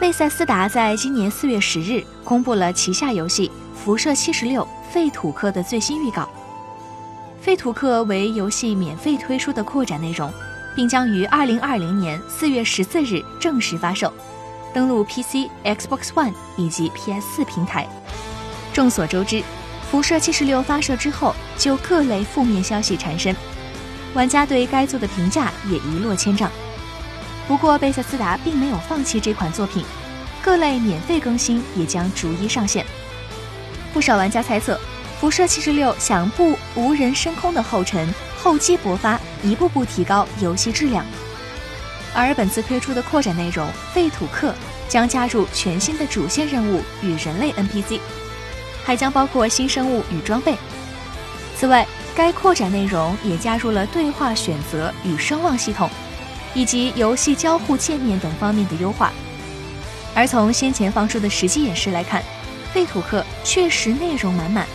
贝塞斯达在今年四月十日公布了旗下游戏《辐射七十六：废土客》的最新预告。《废土客》为游戏免费推出的扩展内容，并将于二零二零年四月十四日正式发售，登陆 PC、Xbox One 以及 PS 四平台。众所周知，《辐射七十六》发射之后，就各类负面消息缠身，玩家对该作的评价也一落千丈。不过，贝塞斯达并没有放弃这款作品，各类免费更新也将逐一上线。不少玩家猜测，《辐射七十六》想步无人升空的后尘，厚积薄发，一步步提高游戏质量。而本次推出的扩展内容《废土客》将加入全新的主线任务与人类 NPC，还将包括新生物与装备。此外，该扩展内容也加入了对话选择与声望系统。以及游戏交互界面等方面的优化，而从先前放出的实际演示来看，废土客确实内容满满。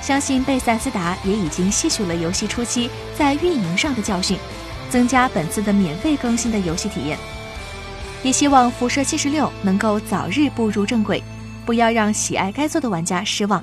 相信贝塞斯达也已经吸取了游戏初期在运营上的教训，增加本次的免费更新的游戏体验。也希望辐射七十六能够早日步入正轨，不要让喜爱该作的玩家失望。